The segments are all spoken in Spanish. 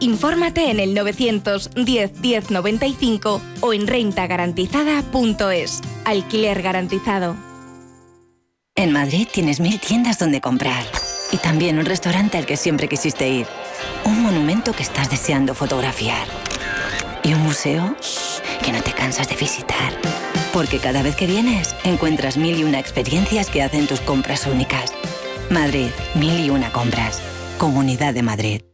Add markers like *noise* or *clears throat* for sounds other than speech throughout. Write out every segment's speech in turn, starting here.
Infórmate en el 910 1095 o en rentagarantizada.es. Alquiler garantizado. En Madrid tienes mil tiendas donde comprar. Y también un restaurante al que siempre quisiste ir. Un monumento que estás deseando fotografiar. Y un museo que no te cansas de visitar. Porque cada vez que vienes, encuentras mil y una experiencias que hacen tus compras únicas. Madrid, mil y una compras. Comunidad de Madrid.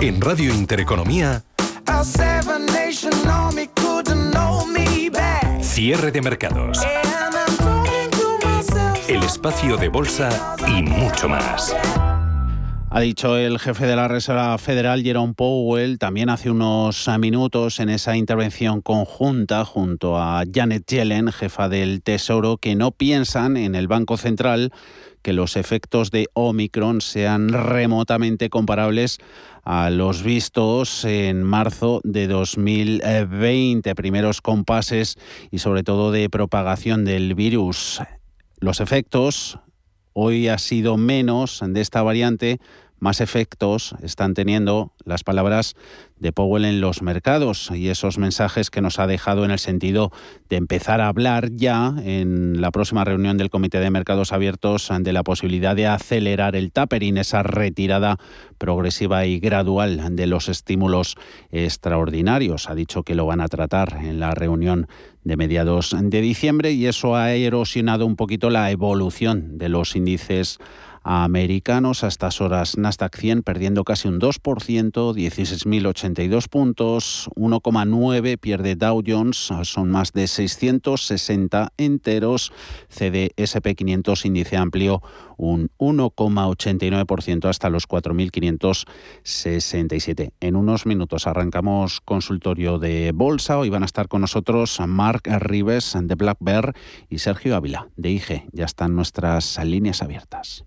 En Radio Intereconomía, cierre de mercados, el espacio de bolsa y mucho más. Ha dicho el jefe de la Reserva Federal, Jerome Powell, también hace unos minutos en esa intervención conjunta junto a Janet Yellen, jefa del Tesoro, que no piensan en el Banco Central que los efectos de Omicron sean remotamente comparables a los vistos en marzo de 2020, primeros compases y sobre todo de propagación del virus. Los efectos hoy ha sido menos de esta variante, más efectos están teniendo las palabras de Powell en los mercados y esos mensajes que nos ha dejado en el sentido de empezar a hablar ya en la próxima reunión del Comité de Mercados Abiertos de la posibilidad de acelerar el tapering, esa retirada progresiva y gradual de los estímulos extraordinarios. Ha dicho que lo van a tratar en la reunión de mediados de diciembre y eso ha erosionado un poquito la evolución de los índices americanos. A estas horas Nasdaq 100 perdiendo casi un 2%, 16.082 puntos, 1,9 pierde Dow Jones, son más de 660 enteros. CDSP 500 índice amplio un 1,89% hasta los 4.567. En unos minutos arrancamos consultorio de bolsa. Hoy van a estar con nosotros Mark Rives de Black Bear y Sergio Ávila de IG. Ya están nuestras líneas abiertas.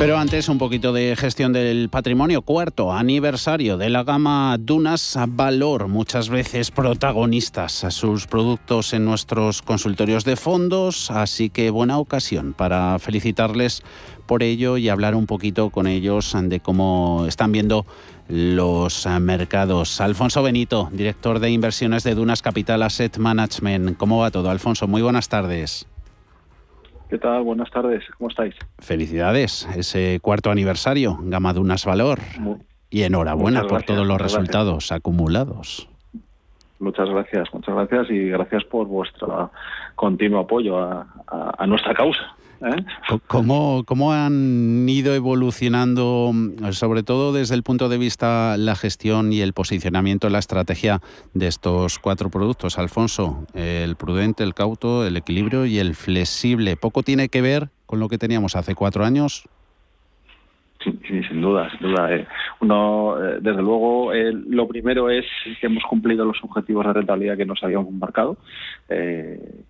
Pero antes un poquito de gestión del patrimonio. Cuarto aniversario de la gama Dunas Valor, muchas veces protagonistas a sus productos en nuestros consultorios de fondos, así que buena ocasión para felicitarles por ello y hablar un poquito con ellos de cómo están viendo los mercados. Alfonso Benito, director de inversiones de Dunas Capital Asset Management. ¿Cómo va todo, Alfonso? Muy buenas tardes. ¿Qué tal? Buenas tardes, ¿cómo estáis? Felicidades, ese cuarto aniversario, Gama Dunas Valor. y enhorabuena por todos los resultados acumulados. Muchas gracias, muchas gracias y gracias por vuestro continuo apoyo a nuestra causa. ¿Eh? ¿Cómo, ¿Cómo, han ido evolucionando, sobre todo desde el punto de vista la gestión y el posicionamiento, la estrategia de estos cuatro productos, Alfonso? El prudente, el cauto, el equilibrio y el flexible. ¿Poco tiene que ver con lo que teníamos hace cuatro años? Sí, sin duda, sin duda. Eh. Uno, eh, desde luego, eh, lo primero es que hemos cumplido los objetivos de rentabilidad que nos habíamos marcado,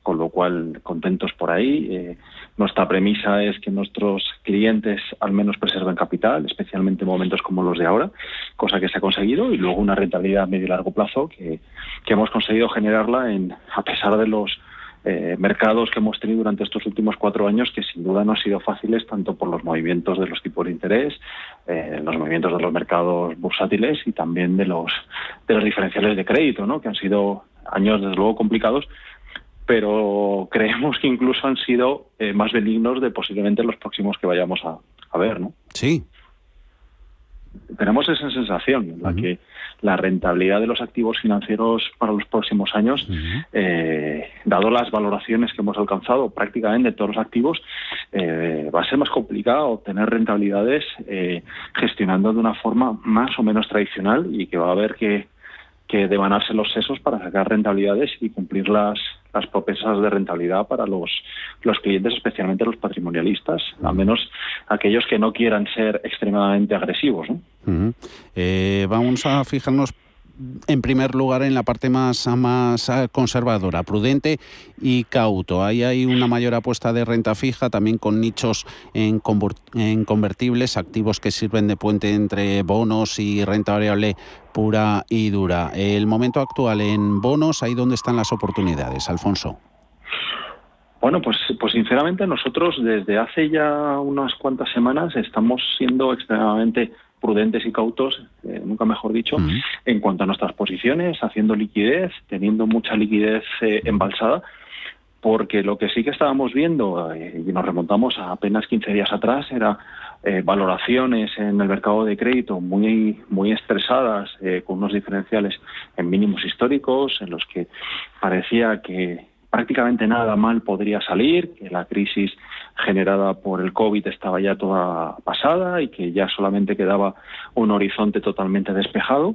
con lo cual contentos por ahí. Nuestra premisa es que nuestros clientes al menos preserven capital, especialmente en momentos como los de ahora, cosa que se ha conseguido, y luego una rentabilidad a medio y largo plazo que, que hemos conseguido generarla en, a pesar de los eh, mercados que hemos tenido durante estos últimos cuatro años que sin duda no han sido fáciles tanto por los movimientos de los tipos de interés, eh, los movimientos de los mercados bursátiles y también de los de los diferenciales de crédito, ¿no? que han sido años desde luego complicados, pero creemos que incluso han sido eh, más benignos de posiblemente los próximos que vayamos a, a ver, ¿no? Sí, tenemos esa sensación en la que la rentabilidad de los activos financieros para los próximos años, eh, dado las valoraciones que hemos alcanzado prácticamente de todos los activos, eh, va a ser más complicado obtener rentabilidades eh, gestionando de una forma más o menos tradicional y que va a haber que que devanarse los sesos para sacar rentabilidades y cumplir las, las propensas de rentabilidad para los, los clientes, especialmente los patrimonialistas, al menos aquellos que no quieran ser extremadamente agresivos. Eh, vamos a fijarnos en primer lugar en la parte más, más ah, conservadora, prudente y cauto. Ahí hay una mayor apuesta de renta fija, también con nichos en, en convertibles, activos que sirven de puente entre bonos y renta variable pura y dura. El momento actual en bonos, ahí donde están las oportunidades, Alfonso. Bueno, pues, pues sinceramente nosotros desde hace ya unas cuantas semanas estamos siendo extremadamente prudentes y cautos, eh, nunca mejor dicho, en cuanto a nuestras posiciones, haciendo liquidez, teniendo mucha liquidez eh, embalsada, porque lo que sí que estábamos viendo, eh, y nos remontamos a apenas 15 días atrás, era valoraciones en el mercado de crédito muy, muy estresadas, con unos diferenciales en mínimos históricos, en los que parecía que prácticamente nada mal podría salir, que la crisis generada por el COVID estaba ya toda pasada y que ya solamente quedaba un horizonte totalmente despejado.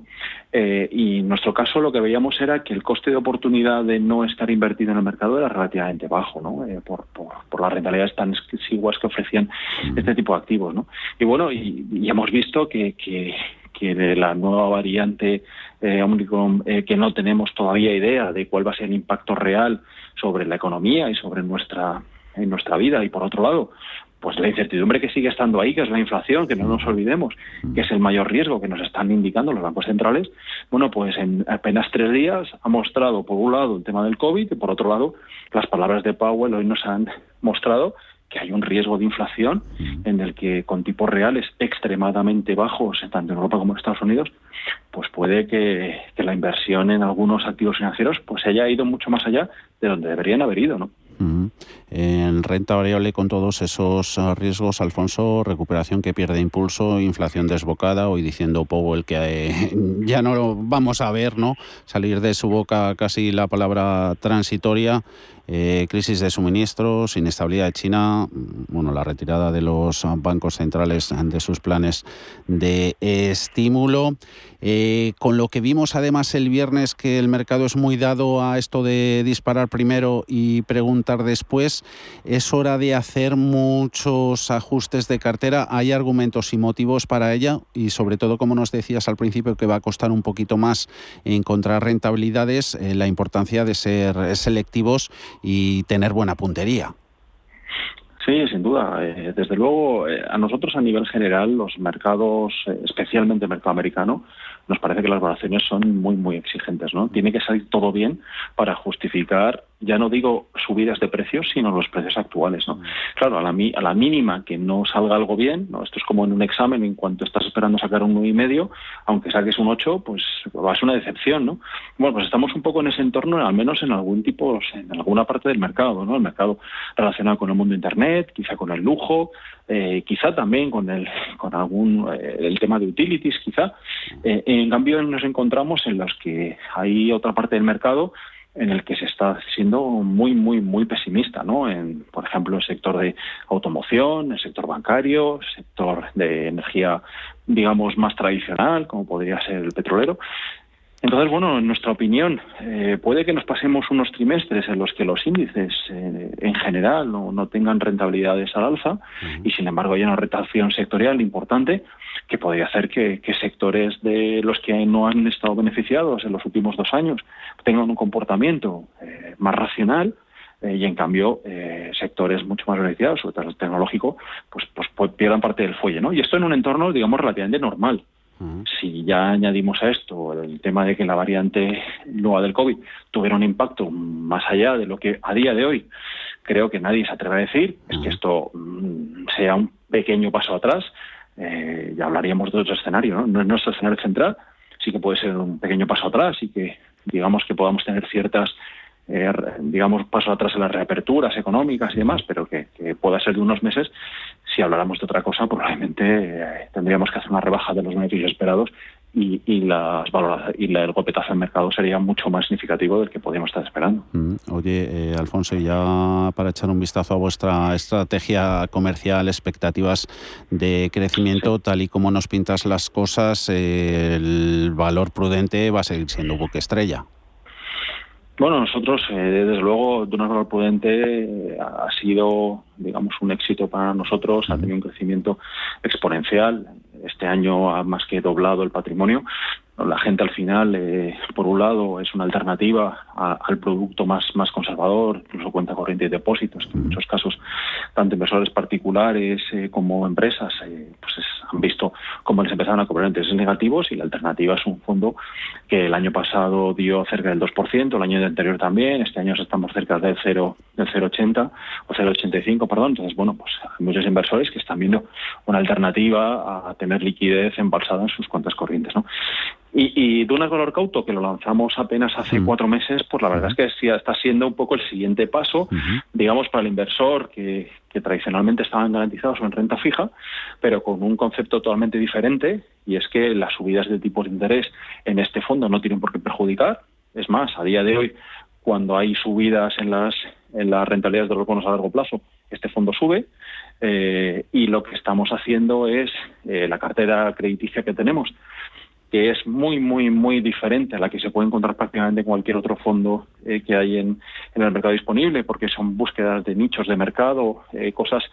Eh, y en nuestro caso lo que veíamos era que el coste de oportunidad de no estar invertido en el mercado era relativamente bajo, ¿no? Eh, por, por, las rentabilidades tan exiguas que ofrecían este tipo de activos. ¿no? Y bueno, y, hemos visto que, que, que la nueva variante eh, Omicron, eh, que no tenemos todavía idea de cuál va a ser el impacto real sobre la economía y sobre nuestra en nuestra vida. Y por otro lado pues la incertidumbre que sigue estando ahí, que es la inflación, que no nos olvidemos, que es el mayor riesgo que nos están indicando los bancos centrales, bueno, pues en apenas tres días ha mostrado, por un lado, el tema del COVID y por otro lado, las palabras de Powell hoy nos han mostrado que hay un riesgo de inflación en el que con tipos reales extremadamente bajos, tanto en Europa como en Estados Unidos, pues puede que, que la inversión en algunos activos financieros pues haya ido mucho más allá de donde deberían haber ido, ¿no? En renta variable con todos esos ah, riesgos, Alfonso, recuperación que pierde impulso, inflación desbocada, hoy diciendo Powell que eh, *laughs* ya no lo vamos a ver, ¿no? Salir de su boca casi la palabra transitoria. Eh, crisis de suministros, inestabilidad de China, bueno, la retirada de los bancos centrales de sus planes de estímulo. Eh, con lo que vimos además el viernes que el mercado es muy dado a esto de disparar primero y preguntar después, es hora de hacer muchos ajustes de cartera. Hay argumentos y motivos para ella y sobre todo, como nos decías al principio, que va a costar un poquito más encontrar rentabilidades, eh, la importancia de ser selectivos y tener buena puntería. Sí, sin duda. Eh, desde luego, a nosotros a nivel general, los mercados, especialmente el mercado americano, nos parece que las valoraciones son muy, muy exigentes. ¿no? Tiene que salir todo bien para justificar, ya no digo subidas de precios, sino los precios actuales. ¿no? Claro, a la, a la mínima que no salga algo bien, ¿no? esto es como en un examen, en cuanto estás esperando sacar un 9,5, aunque saques un 8, pues va a una decepción. ¿no? Bueno, pues estamos un poco en ese entorno, al menos en algún tipo, en alguna parte del mercado, ¿no? el mercado relacionado con el mundo Internet, quizá con el lujo, eh, quizá también con el con algún eh, el tema de utilities quizá eh, en cambio nos encontramos en los que hay otra parte del mercado en el que se está siendo muy muy muy pesimista no en por ejemplo el sector de automoción el sector bancario el sector de energía digamos más tradicional como podría ser el petrolero Entonces, bueno, en nuestra opinión, eh, puede que nos pasemos unos trimestres en los que los índices eh, en general no, tengan rentabilidades al alza y, sin embargo, haya una retracción sectorial importante que podría hacer que, sectores de los que no han estado beneficiados en los últimos dos años tengan un comportamiento eh, más racional y en cambio sectores mucho más beneficiados, sobre todo el tecnológico, pues, pues, pues, pierdan parte del fuelle, ¿no? Y esto en un entorno, digamos, relativamente normal. Si ya añadimos a esto el tema de que la variante nueva del COVID tuviera un impacto más allá de lo que a día de hoy creo que nadie se atreve a decir, es que esto mm, sea un pequeño paso atrás, eh, ya hablaríamos de otro escenario, ¿no? No es nuestro escenario central, sí que puede ser un pequeño paso atrás y que digamos que podamos tener ciertas eh, digamos, paso atrás en las reaperturas económicas y demás, pero que, pueda ser de unos meses, si habláramos de otra cosa, probablemente eh, tendríamos que hacer una rebaja de los beneficios esperados y, y, las y el golpetazo en mercado sería mucho más significativo del que podíamos estar esperando. Mm, oye, eh, Alfonso, ya para echar un vistazo a vuestra estrategia comercial, expectativas de crecimiento, tal y como nos pintas las cosas, el valor prudente va a seguir siendo buque estrella. Bueno, nosotros, eh, desde luego, Donald Prudente eh, ha sido, digamos, un éxito para nosotros, ha tenido un crecimiento exponencial. Este año ha más que doblado el patrimonio la gente al final, eh, por un lado, es una alternativa al producto más, más conservador, incluso cuenta corriente y depósitos, que en muchos casos, tanto inversores particulares eh, como empresas eh, pues han visto cómo les empezaron a cobrar intereses negativos y la alternativa es un fondo que el año pasado dio cerca del 2%, el año anterior también, este año estamos cerca del 0, del 0,80 o 0,85, perdón. Entonces, bueno, pues hay muchos inversores que están viendo una alternativa a tener liquidez embalsada en sus cuentas corrientes, ¿no? Y, y Duna Color Cauto, que lo lanzamos apenas hace cuatro meses, pues la verdad es que está siendo un poco el siguiente paso, digamos, para el inversor que, tradicionalmente estaban garantizados en renta fija, pero con un concepto totalmente diferente, y es que las subidas de tipos de interés en este fondo no tienen por qué perjudicar. Es más, a día de hoy, cuando hay subidas en las, en las rentabilidades de los bonos a largo plazo, este fondo sube. Eh, y lo que estamos haciendo es eh, la cartera crediticia que tenemos que es muy, muy, muy diferente a la que se puede encontrar prácticamente en cualquier otro fondo eh, que hay en, el mercado disponible, porque son búsquedas de nichos de mercado, eh, cosas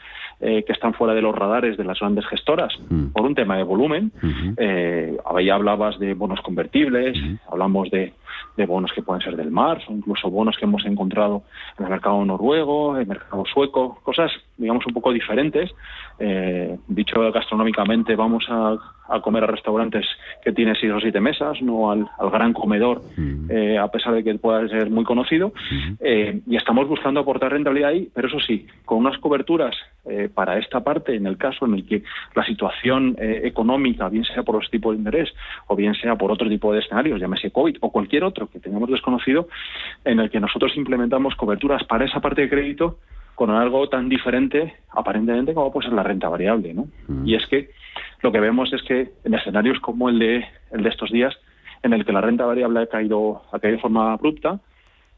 eh, que están fuera de los radares de las grandes gestoras, mm. por un tema de volumen. ahí hablabas de bonos convertibles, hablamos de, de, bonos que pueden ser del mar, o incluso bonos que hemos encontrado en el mercado noruego, en el mercado sueco, cosas, digamos, un poco diferentes. dicho gastronómicamente, vamos a a comer a restaurantes que tiene seis o siete mesas, no al, gran comedor, eh, a pesar de que pueda ser muy conocido. Eh, y estamos buscando aportar rentabilidad ahí, pero eso sí, con unas coberturas eh, para esta parte, en el caso en el que la situación económica, bien sea por los tipos de interés o bien sea por otro tipo de escenarios, llámese COVID o cualquier otro que tengamos desconocido, en el que nosotros implementamos coberturas para esa parte de crédito con algo tan diferente aparentemente como puede ser la renta variable, ¿no? Mm. Y es que lo que vemos es que en escenarios como el de, el de estos días, en el que la renta variable ha caído, ha caído de forma abrupta,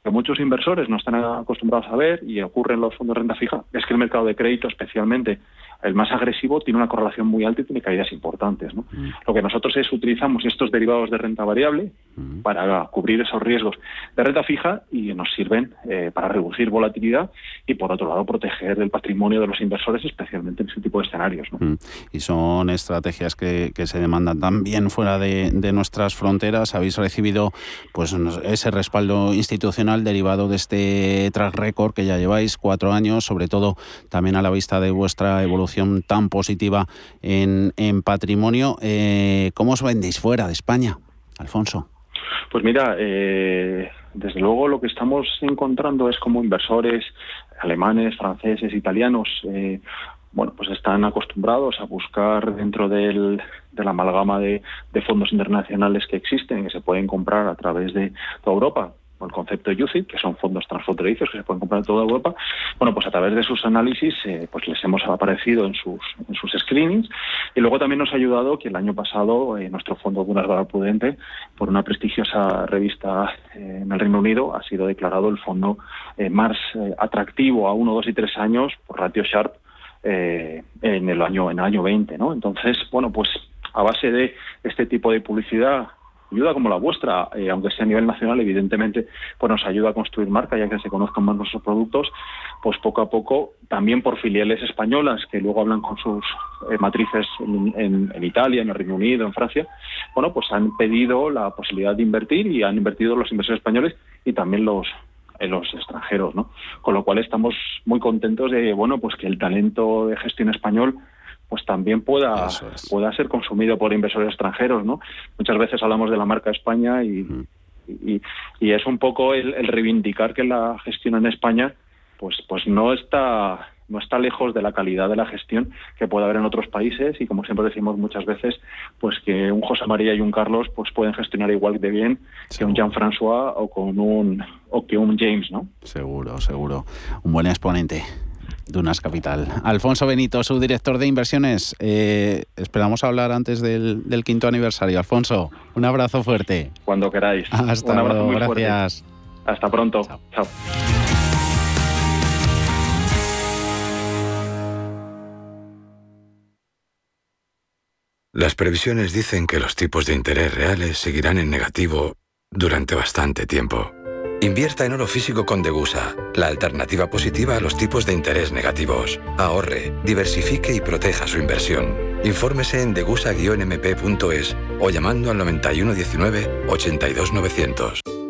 que muchos inversores no están acostumbrados a ver y ocurre en los fondos de renta fija, es que el mercado de crédito, especialmente el más agresivo, tiene una correlación muy alta y tiene caídas importantes. ¿no? Mm. Lo que nosotros es utilizamos estos derivados de renta variable mm. para cubrir esos riesgos de renta fija y nos sirven eh, para reducir volatilidad y, por otro lado, proteger el patrimonio de los inversores, especialmente en ese tipo de escenarios. ¿no? Mm. Y son estrategias que, se demandan también fuera de, de nuestras fronteras. Habéis recibido pues ese respaldo institucional derivado de este track record que ya lleváis cuatro años, sobre todo también a la vista de vuestra evolución tan positiva en, patrimonio. Eh, ¿Cómo os vendéis fuera de España, Alfonso? Pues mira, eh, desde luego lo que estamos encontrando es como inversores alemanes, franceses, italianos, eh, bueno, pues están acostumbrados a buscar dentro del, de la amalgama de, de, fondos internacionales que existen, que se pueden comprar a través de toda Europa, el concepto UCIT, que son fondos transfronterizos que se pueden comprar en toda Europa, bueno, pues a través de sus análisis eh, pues les hemos aparecido en sus, en sus screenings y luego también nos ha ayudado que el año pasado eh, nuestro fondo Vulnerable Prudente, por una prestigiosa revista eh, en el Reino Unido, ha sido declarado el fondo más atractivo a uno, dos y tres años por Ratio Sharp en el año en el año 20, ¿no? Entonces, bueno, pues a base de este tipo de publicidad ayuda como la vuestra, eh, aunque sea a nivel nacional, evidentemente, pues nos ayuda a construir marca, ya que se conozcan más nuestros productos, pues poco a poco, también por filiales españolas que luego hablan con sus eh, matrices en, Italia, en el Reino Unido, en Francia, bueno, pues han pedido la posibilidad de invertir y han invertido los inversores españoles y también los los extranjeros, ¿no? Con lo cual estamos muy contentos de, bueno, pues que el talento de gestión español pues también pueda, pueda ser consumido por inversores extranjeros, ¿no? Muchas veces hablamos de la marca España y, y, es un poco el, reivindicar que la gestión en España pues, pues no está no está lejos de la calidad de la gestión que puede haber en otros países y como siempre decimos muchas veces pues que un José María y un Carlos pues pueden gestionar igual de bien que un Jean François o con un o que un James no seguro seguro. Un buen exponente Dunas Capital. Alfonso Benito, su director de inversiones. Eh, esperamos hablar antes del, quinto aniversario. Alfonso, un abrazo fuerte. Cuando queráis. Hasta un abrazo luego, gracias. Hasta pronto. Chao. Las previsiones dicen que los tipos de interés reales seguirán en negativo durante bastante tiempo. Invierta en oro físico con Degusa, la alternativa positiva a los tipos de interés negativos. Ahorre, diversifique y proteja su inversión. Infórmese en degusa-mp.es o llamando al 9119 82900.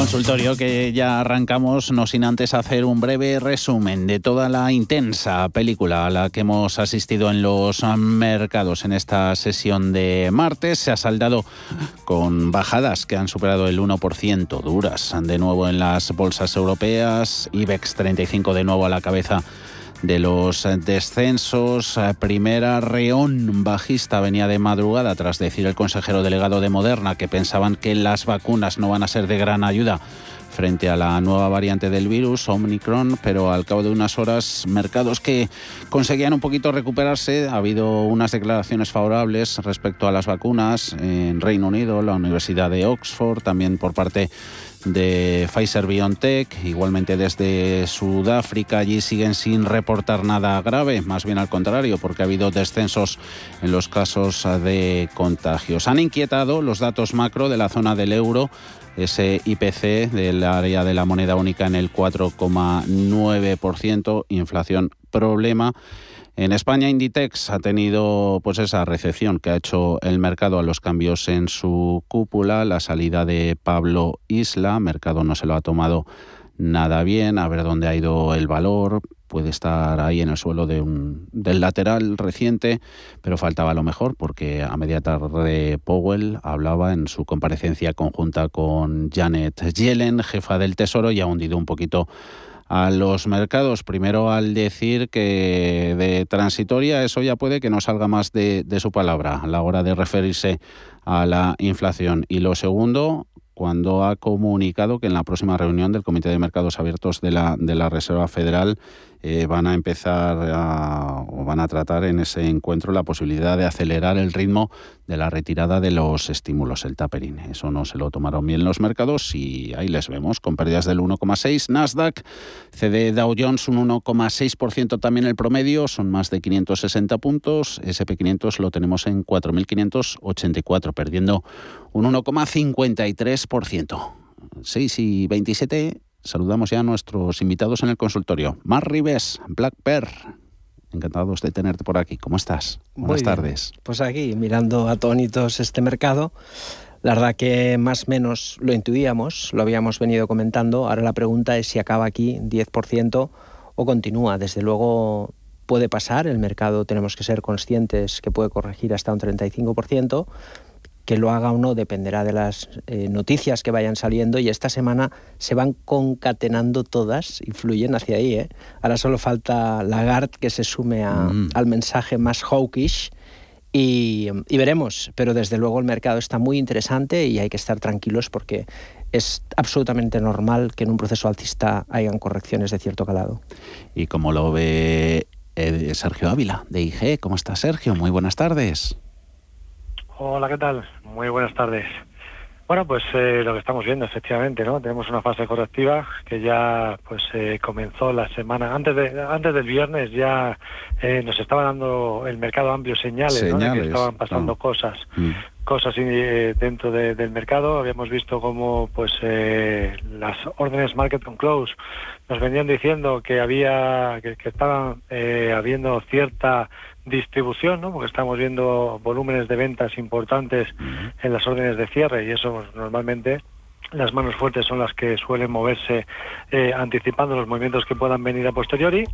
Consultorio que ya arrancamos, no sin antes hacer un breve resumen de toda la intensa película a la que hemos asistido en los mercados en esta sesión de martes. Se ha saldado con bajadas que han superado el 1% duras de nuevo en las bolsas europeas. IBEX 35 de nuevo a la cabeza de los descensos. Primera reón bajista venía de madrugada tras decir el consejero delegado de Moderna que pensaban que las vacunas no van a ser de gran ayuda frente a la nueva variante del virus, Omicron, pero al cabo de unas horas, mercados que conseguían un poquito recuperarse. Ha habido unas declaraciones favorables respecto a las vacunas en Reino Unido, la Universidad de Oxford, también por parte de Pfizer BioNTech, igualmente desde Sudáfrica, allí siguen sin reportar nada grave, más bien al contrario, porque ha habido descensos en los casos de contagios. Han inquietado los datos macro de la zona del euro, ese IPC del área de la moneda única en el 4,9%, inflación problema en España, Inditex ha tenido pues esa recepción que ha hecho el mercado a los cambios en su cúpula, la salida de Pablo Isla, mercado no se lo ha tomado nada bien, a ver dónde ha ido el valor, puede estar ahí en el suelo de un, del lateral reciente, pero faltaba lo mejor porque a media tarde Powell hablaba en su comparecencia conjunta con Janet Yellen, jefa del Tesoro, y ha hundido un poquito a los mercados. Primero al decir que de transitoria eso ya puede que no salga más de, de su palabra a la hora de referirse a la inflación. Y lo segundo, cuando ha comunicado que en la próxima reunión del Comité de Mercados Abiertos de la, de la Reserva Federal eh, van a empezar o van a tratar en ese encuentro la posibilidad de acelerar el ritmo de la retirada de los estímulos, el tapering. Eso no se lo tomaron bien los mercados y ahí les vemos con pérdidas del 1,6. Nasdaq, CD Dow Jones un 1,6% también el promedio, son más de 560 puntos. SP500 lo tenemos en 4.584, perdiendo un 1,53%. 6 y 27 saludamos ya a nuestros invitados en el consultorio. Mar Rives, Black Pearl. Encantados de tenerte por aquí. ¿Cómo estás? Buenas tardes. Pues aquí, mirando atónitos este mercado. La verdad que más o menos lo intuíamos, lo habíamos venido comentando. Ahora la pregunta es si acaba aquí 10% o continúa. Desde luego puede pasar, el mercado tenemos que ser conscientes que puede corregir hasta un 35%, que lo haga o no dependerá de las eh, noticias que vayan saliendo y esta semana se van concatenando todas y fluyen hacia ahí. ¿eh? Ahora solo falta Lagarde que se sume mm. al mensaje más hawkish y, y, veremos, pero desde luego el mercado está muy interesante y hay que estar tranquilos porque es absolutamente normal que en un proceso alcista hayan correcciones de cierto calado. ¿Y cómo lo ve eh, Sergio Ávila de IG? ¿Cómo está Sergio? Muy buenas tardes. Hola, ¿qué tal? Muy buenas tardes. Bueno, pues eh, lo que estamos viendo, efectivamente, ¿no? Tenemos una fase correctiva que ya pues eh, comenzó la semana antes de antes del viernes ya eh, nos estaba dando el mercado amplio señales, ¿no? de que estaban pasando cosas, mm. cosas dentro del mercado. Habíamos visto cómo pues las órdenes market on close nos venían diciendo que había que, que estaban habiendo cierta distribución, ¿no? porque estamos viendo volúmenes de ventas importantes en las órdenes de cierre y eso pues, normalmente las manos fuertes son las que suelen moverse eh, anticipando los movimientos que puedan venir a posteriori.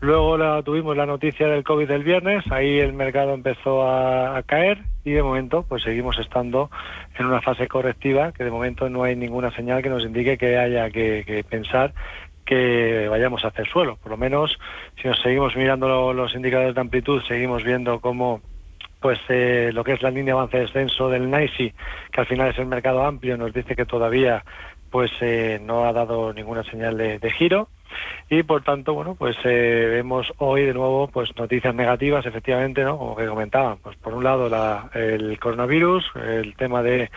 Luego la, tuvimos la noticia del COVID del viernes, ahí el mercado empezó a, caer y de momento pues seguimos estando en una fase correctiva que de momento no hay ninguna señal que nos indique que haya que pensar que vayamos a hacer suelo. Por lo menos, si nos seguimos mirando los indicadores de amplitud, seguimos viendo cómo pues eh, lo que es la línea de avance-descenso del NICE, que al final es el mercado amplio, nos dice que todavía pues eh, no ha dado ninguna señal de, giro y por tanto bueno pues eh, vemos hoy de nuevo pues noticias negativas efectivamente no como que comentaban pues por un lado la, el coronavirus el tema de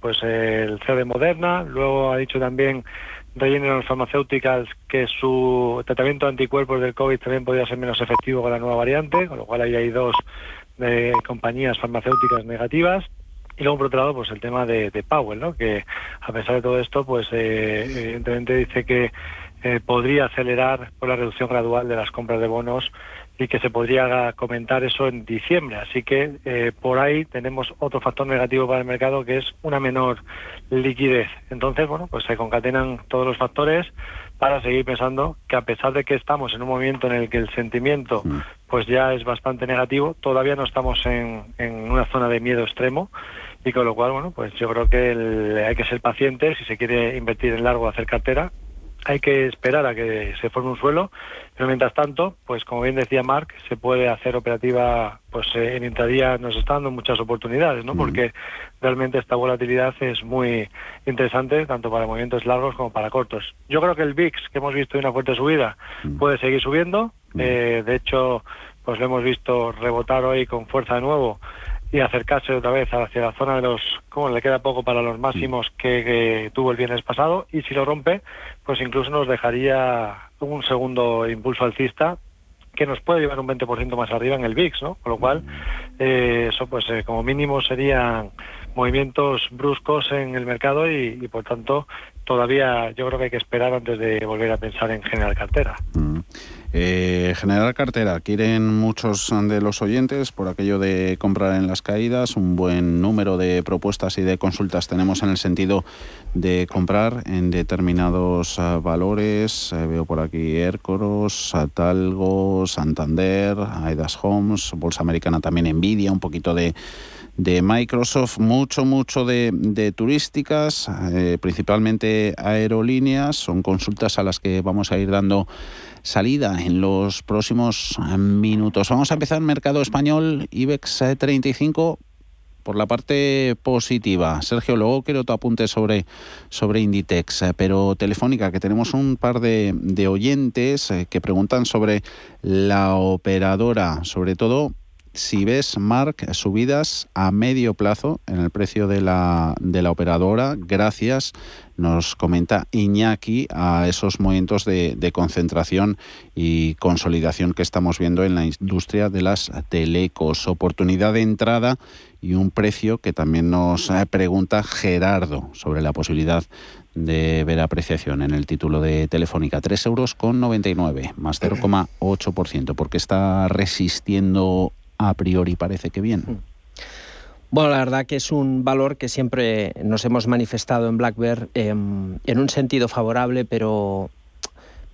pues el CEO de Moderna luego ha dicho también Regeneron Pharmaceuticals que su tratamiento de anticuerpos del COVID también podría ser menos efectivo con la nueva variante, con lo cual ahí hay dos eh, compañías farmacéuticas negativas. Y luego, por otro lado, pues el tema de, Powell, ¿no? que a pesar de todo esto, pues eh, evidentemente dice que eh, podría acelerar la reducción gradual de las compras de bonos y que se podría comentar eso en diciembre. Así que eh, por ahí tenemos otro factor negativo para el mercado que es una menor liquidez. Entonces, bueno, pues se concatenan todos los factores para seguir pensando que a pesar de que estamos en un momento en el que el sentimiento mm. pues ya es bastante negativo, todavía no estamos en, en una zona de miedo extremo y con lo cual, bueno, pues yo creo que hay que ser paciente si se quiere invertir en largo, hacer cartera, hay que esperar a que se forme un suelo, pero mientras tanto, pues como bien decía Mark, se puede hacer operativa, pues eh, en intradía nos está dando muchas oportunidades, ¿no? Mm. Porque realmente esta volatilidad es muy interesante tanto para movimientos largos como para cortos. Yo creo que el VIX, que hemos visto una fuerte subida, mm. puede seguir subiendo. Mm. Eh, de hecho, pues lo hemos visto rebotar hoy con fuerza de nuevo y acercarse otra vez hacia la zona de los, como le queda poco para los máximos que, tuvo el viernes pasado, y si lo rompe, pues incluso nos dejaría un segundo impulso alcista que nos puede llevar un 20% más arriba en el VIX, ¿no? Con lo cual, eh, eso pues eh, como mínimo serían movimientos bruscos en el mercado y, y, por tanto todavía yo creo que hay que esperar antes de volver a pensar en generar cartera. Mm. Eh, generar cartera, quieren muchos de los oyentes por aquello de comprar en las caídas. Un buen número de propuestas y de consultas tenemos en el sentido de comprar en determinados ah, valores. Eh, veo por aquí Ercoros, Atalgo, Santander, Aidas Homes, Bolsa Americana también Nvidia, un poquito de de Microsoft, mucho, mucho de, turísticas, eh, principalmente aerolíneas. Son consultas a las que vamos a ir dando salida en los próximos minutos. Vamos a empezar mercado español, IBEX 35 por la parte positiva. Sergio, luego quiero tu apunte sobre, sobre Inditex, eh, pero Telefónica, que tenemos un par de, de oyentes eh, que preguntan sobre la operadora, sobre todo si ves, Mark, subidas a medio plazo en el precio de la, de la operadora, gracias, nos comenta Iñaki, a esos momentos de, concentración y consolidación que estamos viendo en la industria de las telecos. Oportunidad de entrada y un precio que también nos eh, pregunta Gerardo sobre la posibilidad de ver apreciación en el título de Telefónica, 3 euros con 99, más 0,8%, porque está resistiendo a priori parece que bien. Mm. Bueno, la verdad que es un valor que siempre nos hemos manifestado en Black em, en un sentido favorable, pero,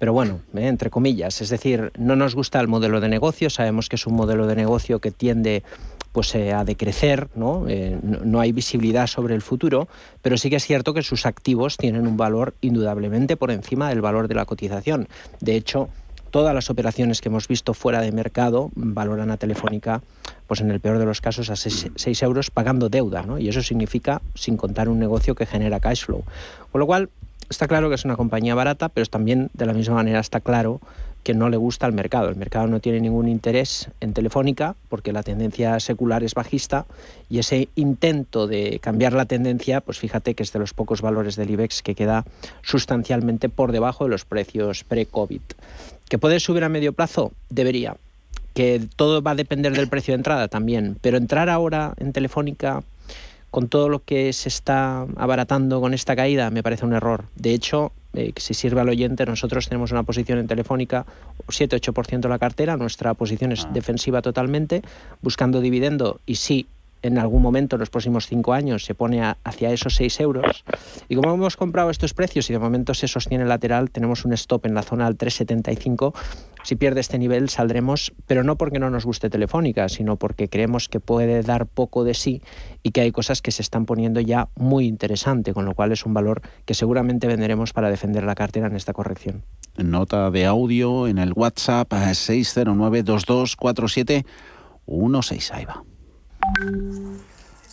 pero bueno, eh, entre comillas. Es decir, no nos gusta el modelo de negocio, sabemos que es un modelo de negocio que tiende pues, eh, a decrecer, ¿no? Eh, no hay visibilidad sobre el futuro, pero sí que es cierto que sus activos tienen un valor indudablemente por encima del valor de la cotización. De hecho, todas las operaciones que hemos visto fuera de mercado valoran a Telefónica, pues en el peor de los casos, a 6 euros pagando deuda, ¿no? Y eso significa sin contar un negocio que genera cash flow. Con lo cual, está claro que es una compañía barata, pero también de la misma manera está claro que no le gusta al mercado. El mercado no tiene ningún interés en Telefónica porque la tendencia secular es bajista y ese intento de cambiar la tendencia, pues fíjate que es de los pocos valores del IBEX que queda sustancialmente por debajo de los precios pre-COVID. ¿Que puede subir a medio plazo? Debería. Que todo va a depender del precio de entrada también. Pero entrar ahora en Telefónica con todo lo que se está abaratando con esta caída me parece un error. De hecho, eh, si sirve al oyente, nosotros tenemos una posición en Telefónica 7-8% de la cartera, nuestra posición es ah. defensiva totalmente, buscando dividendo y sí en algún momento en los próximos cinco años se pone hacia esos 6 euros. Y como hemos comprado estos precios y de momento se sostiene lateral, tenemos un stop en la zona del 3,75. Si pierde este nivel saldremos, pero no porque no nos guste Telefónica, sino porque creemos que puede dar poco de sí y que hay cosas que se están poniendo ya muy interesante, con lo cual es un valor que seguramente venderemos para defender la cartera en esta corrección. Nota de audio en el WhatsApp 609 2247 16. Ahí va.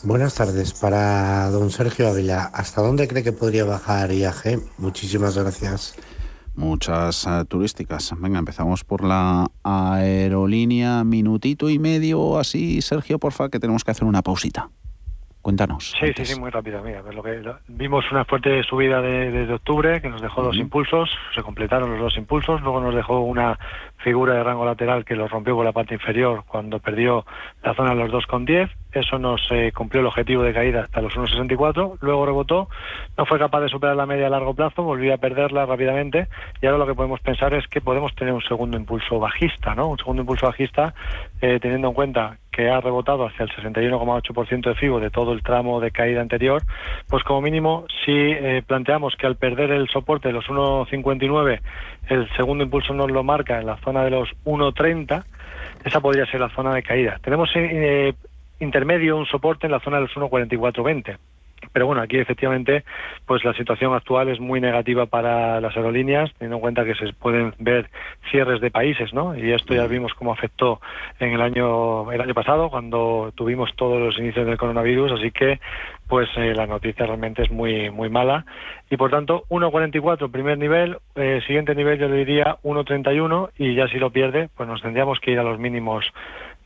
Buenas tardes. Para don Sergio Ávila, ¿hasta dónde cree que podría bajar IAG? Muchísimas gracias. Muchas eh, turísticas. Venga, empezamos por la aerolínea. Minutito y medio así, Sergio, porfa, que tenemos que hacer una pausita. Cuéntanos. Sí, sí, sí, muy rápido. Mira, pues lo que vimos una fuerte subida desde octubre que nos dejó dos impulsos, se completaron los dos impulsos, luego nos dejó una figura de rango lateral que lo rompió por la parte inferior cuando perdió la zona de los 2,10. Eso nos eh, cumplió el objetivo de caída hasta los 1,64. Luego rebotó, no fue capaz de superar la media a largo plazo, volvió a perderla rápidamente. Y ahora lo que podemos pensar es que podemos tener un segundo impulso bajista, ¿no? Un segundo impulso bajista, eh, teniendo en cuenta que ha rebotado hacia el 61,8% de FIBO de todo el tramo de caída anterior, pues como mínimo si eh, planteamos que al perder el soporte de los 1,59 el segundo impulso nos lo marca en la zona de los 1,30, esa podría ser la zona de caída. Tenemos eh, intermedio un soporte en la zona de los 1,4420 pero bueno, aquí efectivamente, pues la situación actual es muy negativa para las aerolíneas, teniendo en cuenta que se pueden ver cierres de países, ¿no? Y esto ya vimos cómo afectó en el año el año pasado cuando tuvimos todos los inicios del coronavirus, así que pues eh, la noticia realmente es muy muy mala. Y por tanto 1.44 primer nivel, eh, siguiente nivel yo le diría 1.31 y ya si lo pierde, pues nos tendríamos que ir a los mínimos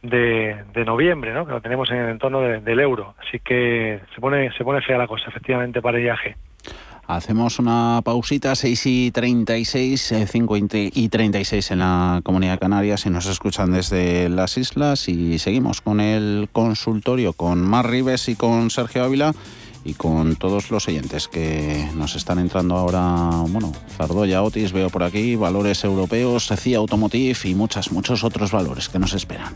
de, noviembre, ¿no? que lo tenemos en el entorno del euro. Así que se pone, se pone fea la cosa, efectivamente, para el viaje. Hacemos una pausita, 6 y 36, 5 eh, y 36 en la Comunidad Canaria, si nos escuchan desde las islas, y seguimos con el consultorio con Mar Rives y con Sergio Ávila y con todos los oyentes que nos están entrando ahora, bueno, Zardoya, Otis, veo por aquí, valores europeos, CIA Automotive y muchas, muchos otros valores que nos esperan.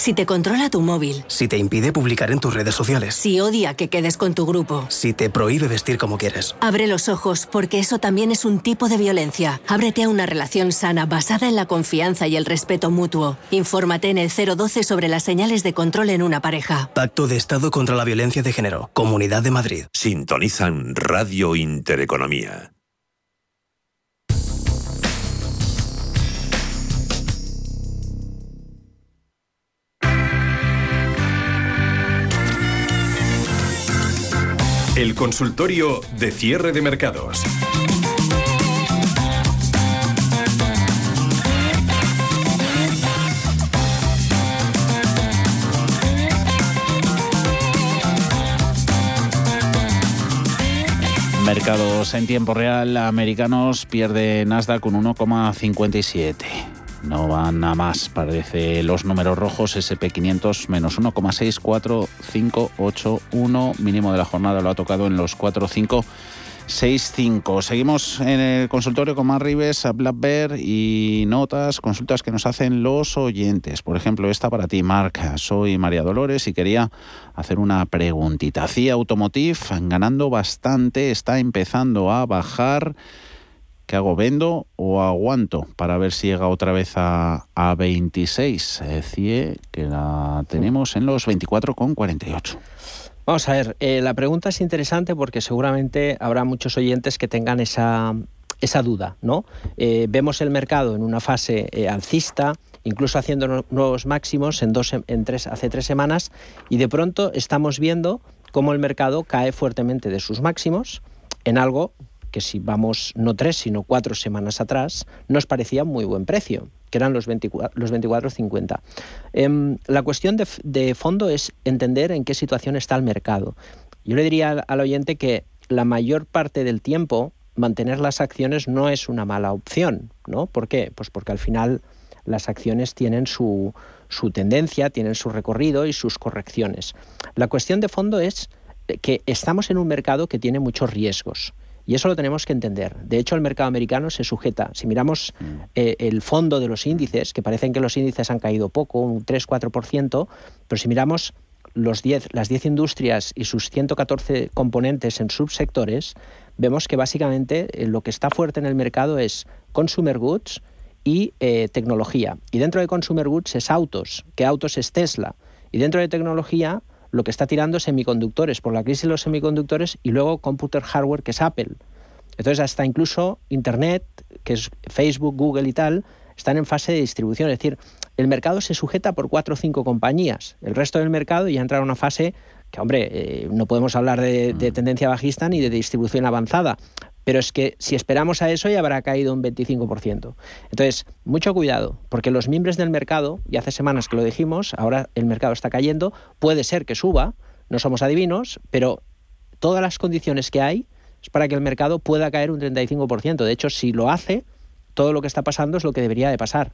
Si te controla tu móvil. Si te impide publicar en tus redes sociales. Si odia que quedes con tu grupo. Si te prohíbe vestir como quieres. Abre los ojos, porque eso también es un tipo de violencia. Ábrete a una relación sana basada en la confianza y el respeto mutuo. Infórmate en el 012 sobre las señales de control en una pareja. Pacto de Estado contra la Violencia de Género. Comunidad de Madrid. Sintonizan Radio Intereconomía. El consultorio de cierre de mercados. Mercados en tiempo real americanos pierde Nasdaq con 1,57. No van a más, parece los números rojos, SP500 menos 1,64581, mínimo de la jornada lo ha tocado en los 4,565. Seguimos en el consultorio con más Rives, a y notas, consultas que nos hacen los oyentes. Por ejemplo, esta para ti, Marca. Soy María Dolores y quería hacer una preguntita. CIA Automotive ganando bastante, está empezando a bajar. ¿Qué hago? ¿Vendo o aguanto para ver si llega otra vez a, a 26? Eh, CIE, que la tenemos en los 24,48. Vamos a ver, eh, la pregunta es interesante porque seguramente habrá muchos oyentes que tengan esa, esa duda, ¿no? Eh, vemos el mercado en una fase eh, alcista, incluso haciendo nuevos máximos en dos, en tres, hace tres semanas, y de pronto estamos viendo cómo el mercado cae fuertemente de sus máximos en algo que si vamos no tres, sino cuatro semanas atrás, nos parecía muy buen precio, que eran los 24,50. Los 24, em, la cuestión de, de, fondo es entender en qué situación está el mercado. Yo le diría al, al oyente que la mayor parte del tiempo mantener las acciones no es una mala opción, ¿no? ¿Por qué? Pues porque al final las acciones tienen su, su tendencia, tienen su recorrido y sus correcciones. La cuestión de fondo es que estamos en un mercado que tiene muchos riesgos. Y eso lo tenemos que entender. De hecho, el mercado americano se sujeta, si miramos mm. eh, el fondo de los índices, que parecen que los índices han caído poco, un 3-4%, pero si miramos los 10, las 10 industrias y sus 114 componentes en subsectores, vemos que básicamente eh, lo que está fuerte en el mercado es consumer goods y eh, tecnología. Y dentro de consumer goods es autos, que autos es Tesla. Y dentro de tecnología lo que está tirando es semiconductores, por la crisis de los semiconductores, y luego computer hardware, que es Apple. Entonces hasta incluso Internet, que es Facebook, Google y tal, están en fase de distribución. Es decir, el mercado se sujeta por cuatro o cinco compañías. El resto del mercado ya entra en una fase que, hombre, eh, no podemos hablar de, de, mm. tendencia bajista ni de distribución avanzada. Pero es que si esperamos a eso ya habrá caído un 25%. Entonces, mucho cuidado, porque los miembros del mercado, y hace semanas que lo dijimos, ahora el mercado está cayendo, puede ser que suba, no somos adivinos, pero todas las condiciones que hay es para que el mercado pueda caer un 35%. De hecho, si lo hace, todo lo que está pasando es lo que debería de pasar.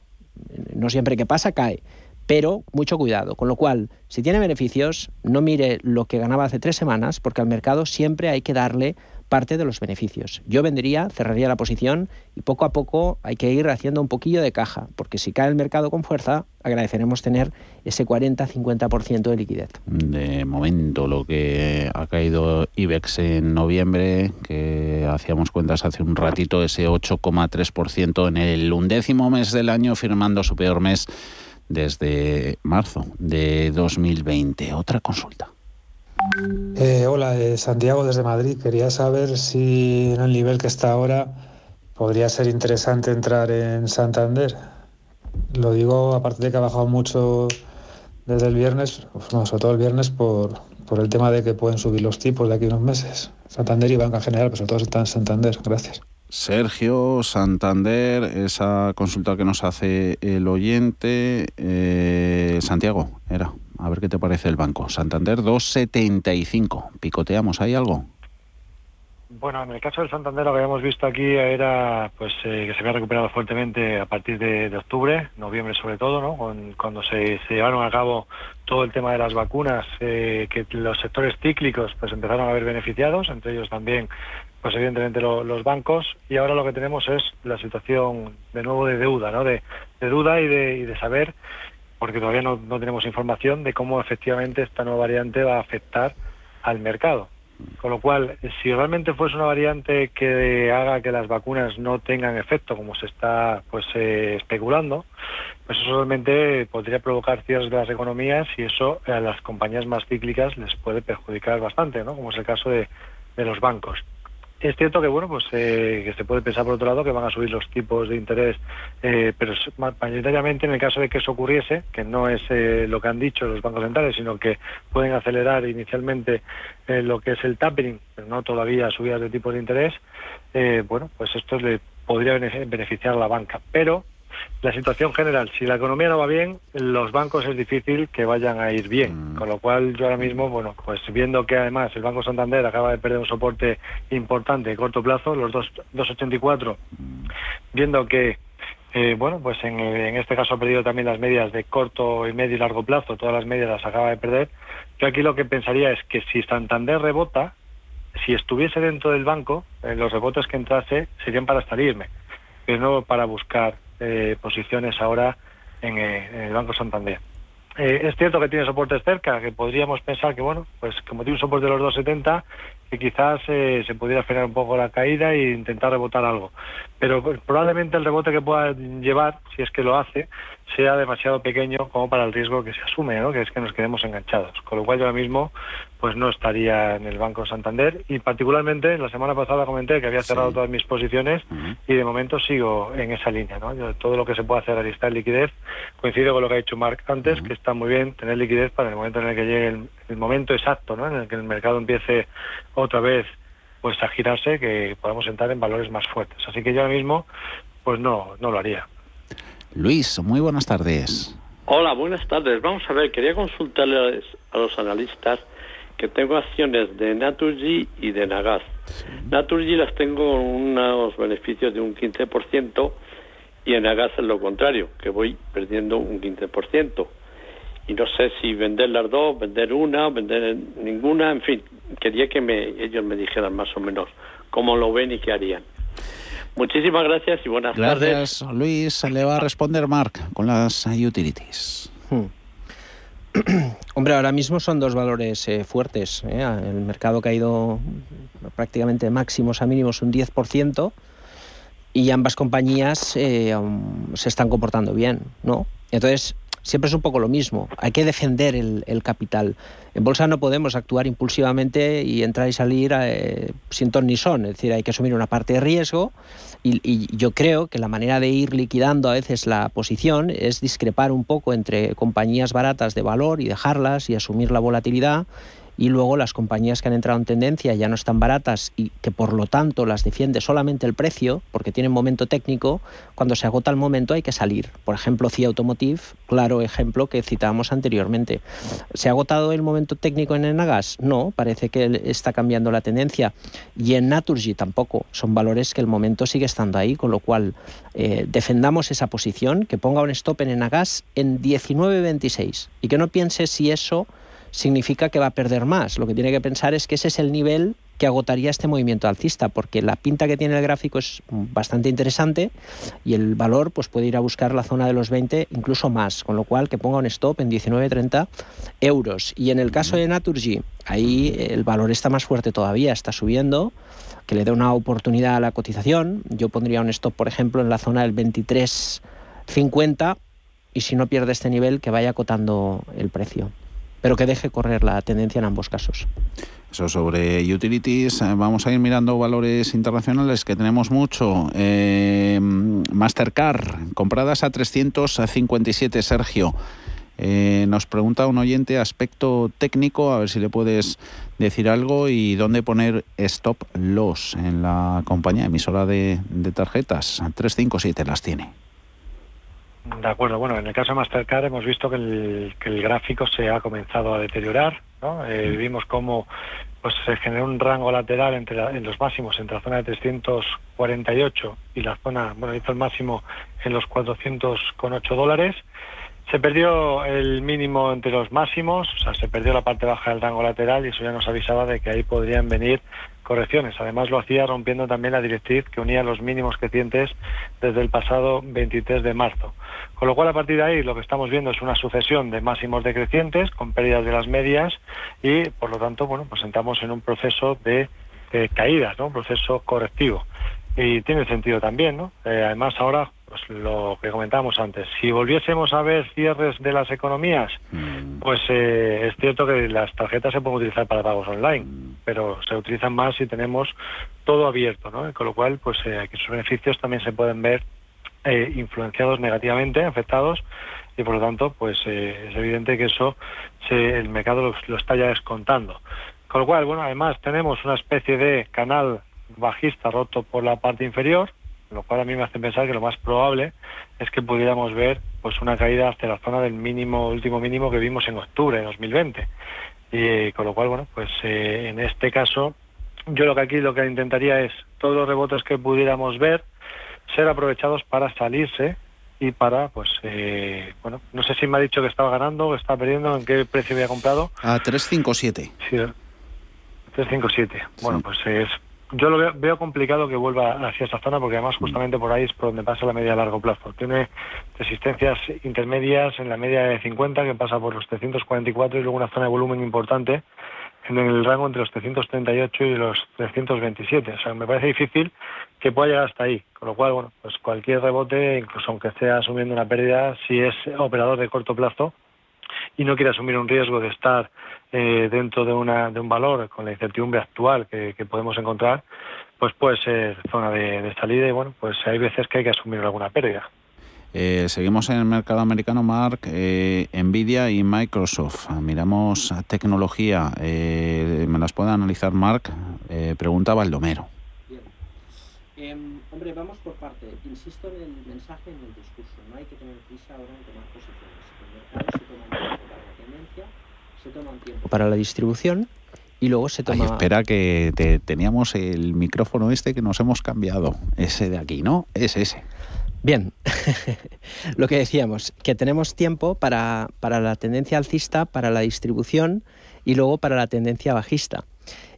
No siempre que pasa cae, pero mucho cuidado. Con lo cual, si tiene beneficios, no mire lo que ganaba hace tres semanas, porque al mercado siempre hay que darle parte de los beneficios. Yo vendería, cerraría la posición y poco a poco hay que ir haciendo un poquillo de caja, porque si cae el mercado con fuerza, agradeceremos tener ese 40-50% de liquidez. De momento, lo que ha caído IBEX en noviembre, que hacíamos cuentas hace un ratito, ese 8,3% en el undécimo mes del año, firmando su peor mes desde marzo de 2020. Otra consulta. Eh, hola, eh, Santiago desde Madrid. Quería saber si en el nivel que está ahora podría ser interesante entrar en Santander. Lo digo, aparte de que ha bajado mucho desde el viernes, sobre todo el viernes, por, por el tema de que pueden subir los tipos de aquí a unos meses. Santander y banca en general, pero sobre todo está en Santander. Gracias. Sergio, Santander, esa consulta que nos hace el oyente. Eh, Santiago, era. A ver qué te parece el banco. Santander 275. ¿Picoteamos ahí algo? Bueno, en el caso del Santander lo que habíamos visto aquí era pues eh, que se había recuperado fuertemente a partir de, octubre, noviembre sobre todo, ¿no? cuando se, llevaron a cabo todo el tema de las vacunas, eh, que los sectores cíclicos pues empezaron a ver beneficiados, entre ellos también pues evidentemente los bancos y ahora lo que tenemos es la situación de nuevo de deuda, ¿no? De, duda y de, y de saber porque todavía no, tenemos información de cómo efectivamente esta nueva variante va a afectar al mercado. Con lo cual, si realmente fuese una variante que haga que las vacunas no tengan efecto, como se está pues eh, especulando, pues eso realmente podría provocar cierres de las economías y eso a las compañías más cíclicas les puede perjudicar bastante, ¿no? Como es el caso de los bancos. Es cierto que bueno, pues eh, que se puede pensar por otro lado que van a subir los tipos de interés, eh, pero mayoritariamente en el caso de que eso ocurriese, que no es eh, lo que han dicho los bancos centrales, sino que pueden acelerar inicialmente lo que es el tapering, pero no todavía subidas de tipos de interés, bueno, pues esto le podría beneficiar a la banca. Pero la situación general, si la economía no va bien, los bancos es difícil que vayan a ir bien. Mm. Con lo cual yo ahora mismo, bueno, pues viendo que además el Banco Santander acaba de perder un soporte importante de corto plazo, los 2,84, viendo que, eh, bueno, pues en, este caso ha perdido también las medias de corto y medio y largo plazo, todas las medias las acaba de perder, yo aquí lo que pensaría es que si Santander rebota, si estuviese dentro del banco, eh, los rebotes que entrase serían para salirme, pero no para buscar eh, posiciones ahora eh, en, el Banco Santander. Eh, es cierto que tiene soportes cerca, que podríamos pensar que, bueno, pues como tiene un soporte de los 2,70 que quizás eh, se pudiera frenar un poco la caída e intentar rebotar algo. Pero pues, probablemente el rebote que pueda llevar, si es que lo hace, sea demasiado pequeño como para el riesgo que se asume, ¿no? que es que nos quedemos enganchados. Con lo cual yo ahora mismo pues no estaría en el Banco Santander y particularmente la semana pasada comenté que había cerrado todas mis posiciones y de momento sigo en esa línea. ¿no? todo lo que se puede hacer a listar liquidez coincido con lo que ha dicho Mark antes, que está muy bien tener liquidez para el momento en el que llegue el, momento exacto, ¿no? en el que el mercado empiece otra vez pues a girarse, que podamos entrar en valores más fuertes. Así que yo ahora mismo pues no, no lo haría. Luis, muy buenas tardes. Hola, buenas tardes. Vamos a ver, quería consultarles a los analistas que tengo acciones de Naturgy y de Nagas. Naturgy las tengo con unos beneficios de un 15% y en Nagas es lo contrario, que voy perdiendo un 15%. Y no sé si vender las dos, vender una, vender ninguna, en fin, quería que me, ellos me dijeran más o menos cómo lo ven y qué harían. Muchísimas gracias y buenas tardes. Gracias, Luis. Le va a responder Mark con las utilities. Hmm. *clears throat* Hombre, ahora mismo son dos valores eh, fuertes. ¿eh? El mercado ha caído prácticamente máximos a mínimos un 10% y ambas compañías eh, se están comportando bien, ¿no? Entonces, siempre es un poco lo mismo. Hay que defender el, capital. En bolsa no podemos actuar impulsivamente y entrar y salir sin ton. Es decir, hay que asumir una parte de riesgo y, yo creo que la manera de ir liquidando a veces la posición es discrepar un poco entre compañías baratas de valor y dejarlas y asumir la volatilidad y luego las compañías que han entrado en tendencia ya no están baratas y que por lo tanto las defiende solamente el precio, porque tienen momento técnico, cuando se agota el momento hay que salir. Por ejemplo, CIA Automotive, claro ejemplo que citábamos anteriormente. ¿Se ha agotado el momento técnico en Enagas? No, parece que está cambiando la tendencia. Y en Naturgy tampoco. Son valores que el momento sigue estando ahí, con lo cual eh, defendamos esa posición, que ponga un stop en Enagas en 19.26 y que no piense si eso significa que va a perder más. Lo que tiene que pensar es que ese es el nivel que agotaría este movimiento alcista, porque la pinta que tiene el gráfico es bastante interesante y el valor pues, puede ir a buscar la zona de los 20, incluso más, con lo cual que ponga un stop en 19,30 euros. Y en el caso de Naturgy, ahí el valor está más fuerte todavía, está subiendo, que le dé una oportunidad a la cotización. Yo pondría un stop, por ejemplo, en la zona del 23,50 y si no pierde este nivel, que vaya acotando el precio pero que deje correr la tendencia en ambos casos. Eso sobre utilities. Eh, vamos a ir mirando valores internacionales que tenemos mucho. Eh, Mastercard, compradas a 357, Sergio. Eh, nos pregunta un oyente aspecto técnico, a ver si le puedes decir algo y dónde poner stop loss en la compañía emisora de, de tarjetas. 357 las tiene. De acuerdo, bueno, en el caso de Mastercard hemos visto que el, gráfico se ha comenzado a deteriorar, ¿no? Eh, vimos cómo pues, se generó un rango lateral entre en los máximos entre la zona de 348 y la zona, bueno, hizo el máximo en los 400,8 dólares. Se perdió el mínimo entre los máximos, o sea, se perdió la parte baja del rango lateral y eso ya nos avisaba de que ahí podrían venir correcciones. Además lo hacía rompiendo también la directriz que unía los mínimos crecientes desde el pasado 23 de marzo. Con lo cual a partir de ahí lo que estamos viendo es una sucesión de máximos decrecientes con pérdidas de las medias y por lo tanto bueno pues entramos en un proceso de, caídas, ¿no? un proceso correctivo. Y tiene sentido también, ¿no? Eh, además ahora pues lo que comentábamos antes, si volviésemos a ver cierres de las economías, mm. pues eh, es cierto que las tarjetas se pueden utilizar para pagos online, mm. pero se utilizan más si tenemos todo abierto, ¿no? Con lo cual, pues eh, sus beneficios también se pueden ver eh, influenciados negativamente, afectados, y por lo tanto, pues es evidente que eso el mercado lo está ya descontando. Con lo cual, bueno, además tenemos una especie de canal bajista roto por la parte inferior, lo cual a mí me hace pensar que lo más probable es que pudiéramos ver pues una caída hasta la zona del mínimo último mínimo que vimos en octubre de 2020 y con lo cual bueno pues eh, en este caso yo lo que aquí lo que intentaría es todos los rebotes que pudiéramos ver ser aprovechados para salirse y para pues eh, bueno no sé si me ha dicho que estaba ganando o que estaba perdiendo en qué precio había comprado. A 357 sí 357 bueno pues es yo lo veo, complicado que vuelva hacia esta zona porque además justamente por ahí es por donde pasa la media a largo plazo. Tiene resistencias intermedias en la media de 50 que pasa por los 344 y luego una zona de volumen importante en el rango entre los 338 y los 327. O sea, me parece difícil que pueda llegar hasta ahí. Con lo cual, bueno, pues cualquier rebote, incluso aunque esté asumiendo una pérdida, si es operador de corto plazo y no quiere asumir un riesgo de estar eh, dentro de, una, de un valor con la incertidumbre actual que, podemos encontrar, pues puede ser zona de, salida y bueno, pues hay veces que hay que asumir alguna pérdida. Eh, seguimos en el mercado americano, Mark, eh, Nvidia y Microsoft. Miramos tecnología. ¿Me las puede analizar, Mark? pregunta Baldomero. Em, hombre, vamos por parte. Insisto en el mensaje, en el discurso. No hay que tener prisa ahora en tomar posiciones. Para la distribución y luego se toma... Ay, espera que teníamos el micrófono este que nos hemos cambiado. Ese de aquí, ¿no? Es ese. Bien, *laughs* lo que decíamos, que tenemos tiempo para, para la tendencia alcista, para la distribución y luego para la tendencia bajista.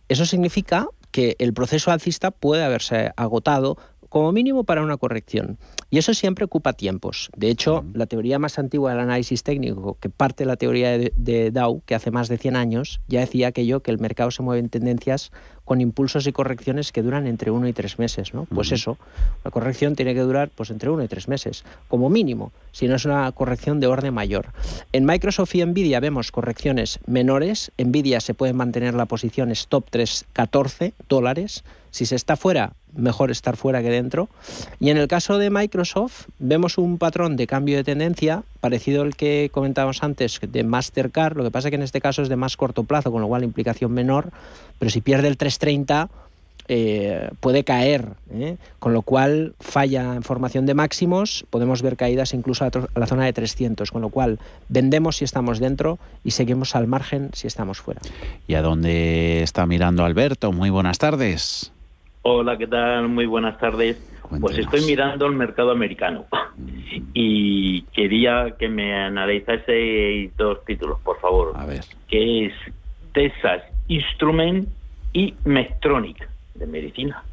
Eso significa que el proceso alcista puede haberse agotado como mínimo para una corrección. Y eso siempre ocupa tiempos. De hecho, la teoría más antigua del análisis técnico, que parte de la teoría de, Dow, que hace más de 100 años, ya decía aquello que el mercado se mueve en tendencias con impulsos y correcciones que duran entre uno y tres meses. ¿no? Pues eso, la corrección tiene que durar pues, entre uno y tres meses, como mínimo, si no es una corrección de orden mayor. En Microsoft y Nvidia vemos correcciones menores. Nvidia se puede mantener la posición stop 314 dólares. Si se está fuera, mejor estar fuera que dentro. Y en el caso de Microsoft, vemos un patrón de cambio de tendencia parecido al que comentábamos antes de Mastercard. Lo que pasa es que en este caso es de más corto plazo, con lo cual implicación menor. Pero si pierde el 330, eh, puede caer, ¿eh? con lo cual falla en formación de máximos, podemos ver caídas incluso a, la zona de 300, con lo cual vendemos si estamos dentro y seguimos al margen si estamos fuera. ¿Y a dónde está mirando Alberto? Muy buenas tardes. Hola, ¿qué tal? Muy buenas tardes. Pues estoy mirando el mercado americano y quería que me analizase dos títulos, por favor. A ver. Que es Texas Instrument y Medtronic, de medicina.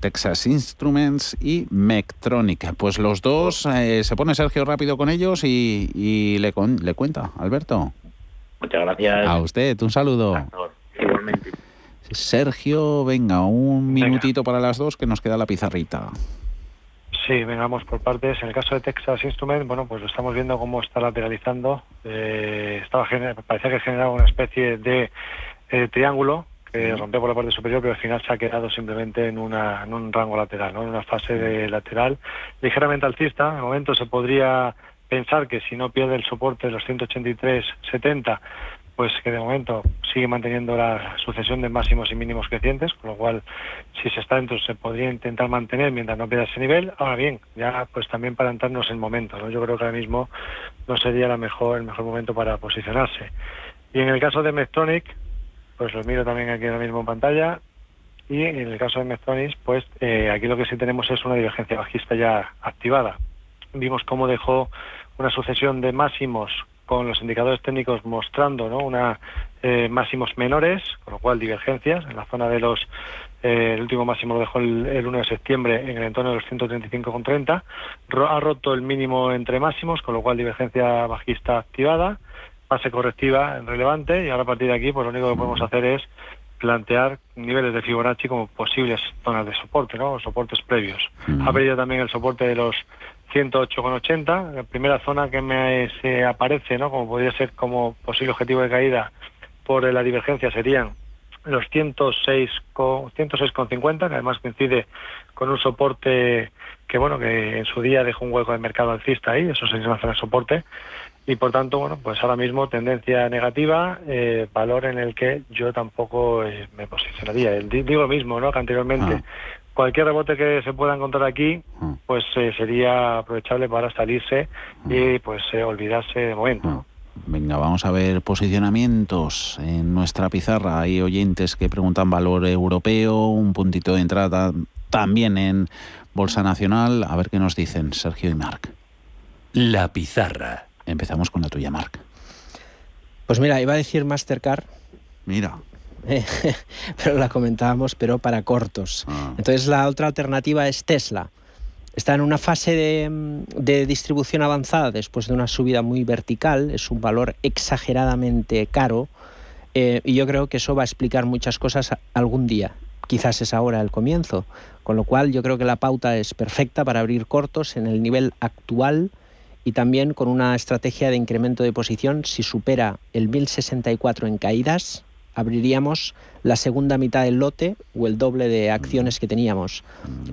Texas Instruments y Medtronic. Pues los dos, eh, se pone Sergio rápido con ellos y, le, le cuenta, Alberto. Muchas gracias. A usted, un saludo. Igualmente. Sergio, venga, un minutito para las dos que nos queda la pizarrita. Sí, vengamos por partes. En el caso de Texas Instruments, bueno, pues lo estamos viendo cómo está lateralizando. Eh, estaba parecía que generaba una especie de eh, triángulo que rompió por la parte superior, pero al final se ha quedado simplemente en, una, en un rango lateral, ¿no? en una fase de lateral ligeramente alcista. De momento se podría pensar que si no pierde el soporte de los 183.70 pues que de momento sigue manteniendo la sucesión de máximos y mínimos crecientes, con lo cual si se está dentro se podría intentar mantener mientras no pierda ese nivel. Ahora bien, ya pues también para entrarnos en momento, ¿no? Yo creo que ahora mismo no sería la mejor, el mejor momento para posicionarse. Y en el caso de Medtronic, pues lo miro también aquí ahora mismo en pantalla, y en el caso de Medtronic, pues eh, aquí lo que sí tenemos es una divergencia bajista ya activada. Vimos cómo dejó una sucesión de máximos con los indicadores técnicos mostrando ¿no? una eh, máximos menores, con lo cual divergencias. En la zona de los, eh, el último máximo lo dejó el, 1 de septiembre en el entorno de los 135,30. Ha roto el mínimo entre máximos, con lo cual divergencia bajista activada, fase correctiva relevante y ahora a partir de aquí pues lo único que podemos hacer es plantear niveles de Fibonacci como posibles zonas de soporte, ¿no? soportes previos. Ha perdido también el soporte de los 108,80. La primera zona que me se aparece, ¿no? Como podría ser como posible objetivo de caída por la divergencia serían los 106,50, que además coincide con un soporte que, bueno, que en su día dejó un hueco de mercado alcista ahí, eso sería una de soporte. Y por tanto, bueno, pues ahora mismo tendencia negativa, eh, valor en el que yo tampoco eh, me posicionaría. Digo lo mismo, ¿no? Que anteriormente ah cualquier rebote que se pueda encontrar aquí, mm. pues eh, sería aprovechable para salirse y mm. pues eh, olvidarse de momento. Mm. Venga, vamos a ver posicionamientos en nuestra pizarra. Hay oyentes que preguntan valor europeo, un puntito de entrada también en Bolsa Nacional. A ver qué nos dicen Sergio y Marc. La pizarra. Empezamos con la tuya, Marc. Pues mira, iba a decir Mastercard. Mira. *laughs* pero la comentábamos, pero para cortos. Ah. Entonces la otra alternativa es Tesla. Está en una fase de, distribución avanzada después de una subida muy vertical, es un valor exageradamente caro. Eh, y yo creo que eso va a explicar muchas cosas algún día. Quizás es ahora el comienzo. Con lo cual yo creo que la pauta es perfecta para abrir cortos en el nivel actual y también con una estrategia de incremento de posición. Si supera el 1064 en caídas, abriríamos la segunda mitad del lote o el doble de acciones que teníamos.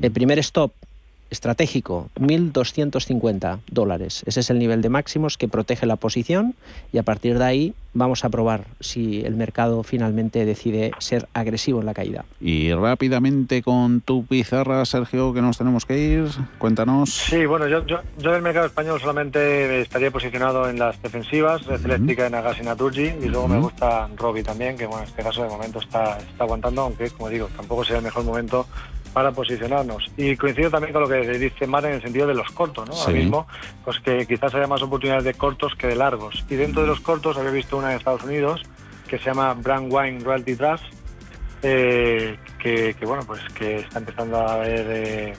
El primer stop estratégico, 1.250 dólares. Ese es el nivel de máximos que protege la posición y a partir de ahí vamos a probar si el mercado finalmente decide ser agresivo en la caída. Y rápidamente con tu pizarra, Sergio, que nos tenemos que ir, cuéntanos. Sí, bueno, yo, yo, yo del mercado español solamente estaría posicionado en las defensivas, Red Eléctrica, en Agas y Naturgy, y luego me gusta Robbie también, que bueno, en este caso de momento está, está aguantando, aunque como digo, tampoco sea el mejor momento para posicionarnos. Y coincido también con lo que dice Mar en el sentido de los cortos, ¿no? Ahora mismo, pues que quizás haya más oportunidades de cortos que de largos. Y dentro de los cortos había visto una en Estados Unidos que se llama Brand Wine Royalty Trust, eh, que, bueno, pues que está empezando a haber eh,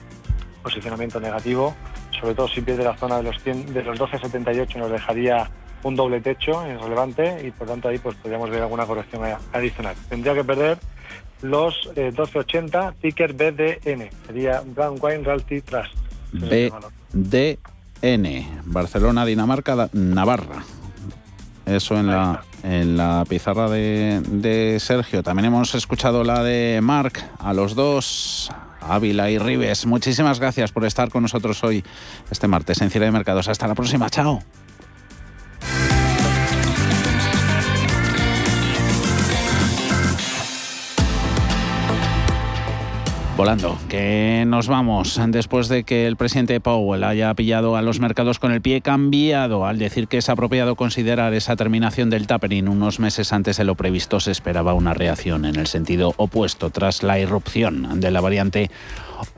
posicionamiento negativo, sobre todo si pierde la zona de los, 100, de los 12,78 nos dejaría un doble techo relevante y por tanto ahí pues podríamos ver alguna corrección adicional. Tendría que perder los 1280 eh, ticker BDN, sería Brown Wine Realty Trust. BDN, Barcelona, Dinamarca, Navarra. Eso en la, en la pizarra de, de, Sergio. También hemos escuchado la de Mark, a los dos, Ávila y Rives. Muchísimas gracias por estar con nosotros hoy, este martes en Cierre de Mercados. Hasta la próxima, chao. Volando, que nos vamos después de que el presidente Powell haya pillado a los mercados con el pie cambiado al decir que es apropiado considerar esa terminación del tapering unos meses antes de lo previsto se esperaba una reacción en el sentido opuesto tras la irrupción de la variante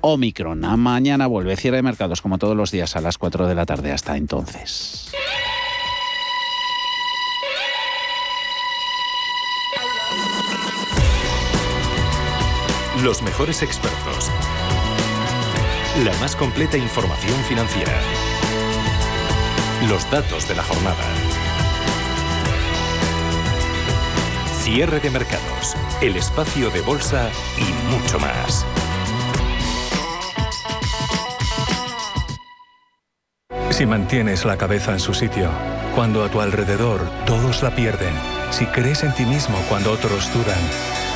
Omicron. Mañana vuelve cierre de mercados como todos los días a las 4 de la tarde hasta entonces. Los mejores expertos. La más completa información financiera. Los datos de la jornada. Cierre de mercados. El espacio de bolsa y mucho más. Si mantienes la cabeza en su sitio, cuando a tu alrededor todos la pierden, si crees en ti mismo cuando otros dudan,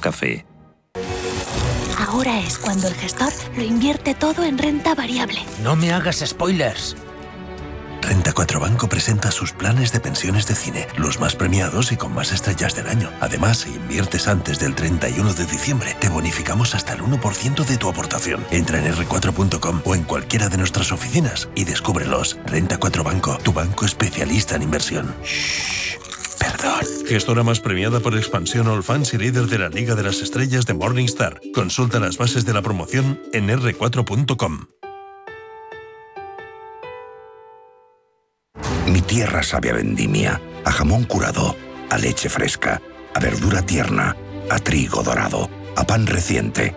café. Ahora es cuando el gestor lo invierte todo en renta variable. No me hagas spoilers. Renta 4 Banco presenta sus planes de pensiones de cine, los más premiados y con más estrellas del año. Además, si inviertes antes del 31 de diciembre, te bonificamos hasta el 1% de tu aportación. Entra en r4.com o en cualquiera de nuestras oficinas y descúbrelos. Renta 4 Banco, tu banco especialista en inversión. Perdón. Gestora más premiada por expansión All Fans y líder de la Liga de las Estrellas de Morningstar. Consulta las bases de la promoción en r4.com. Mi tierra sabe a vendimia, a jamón curado, a leche fresca, a verdura tierna, a trigo dorado, a pan reciente,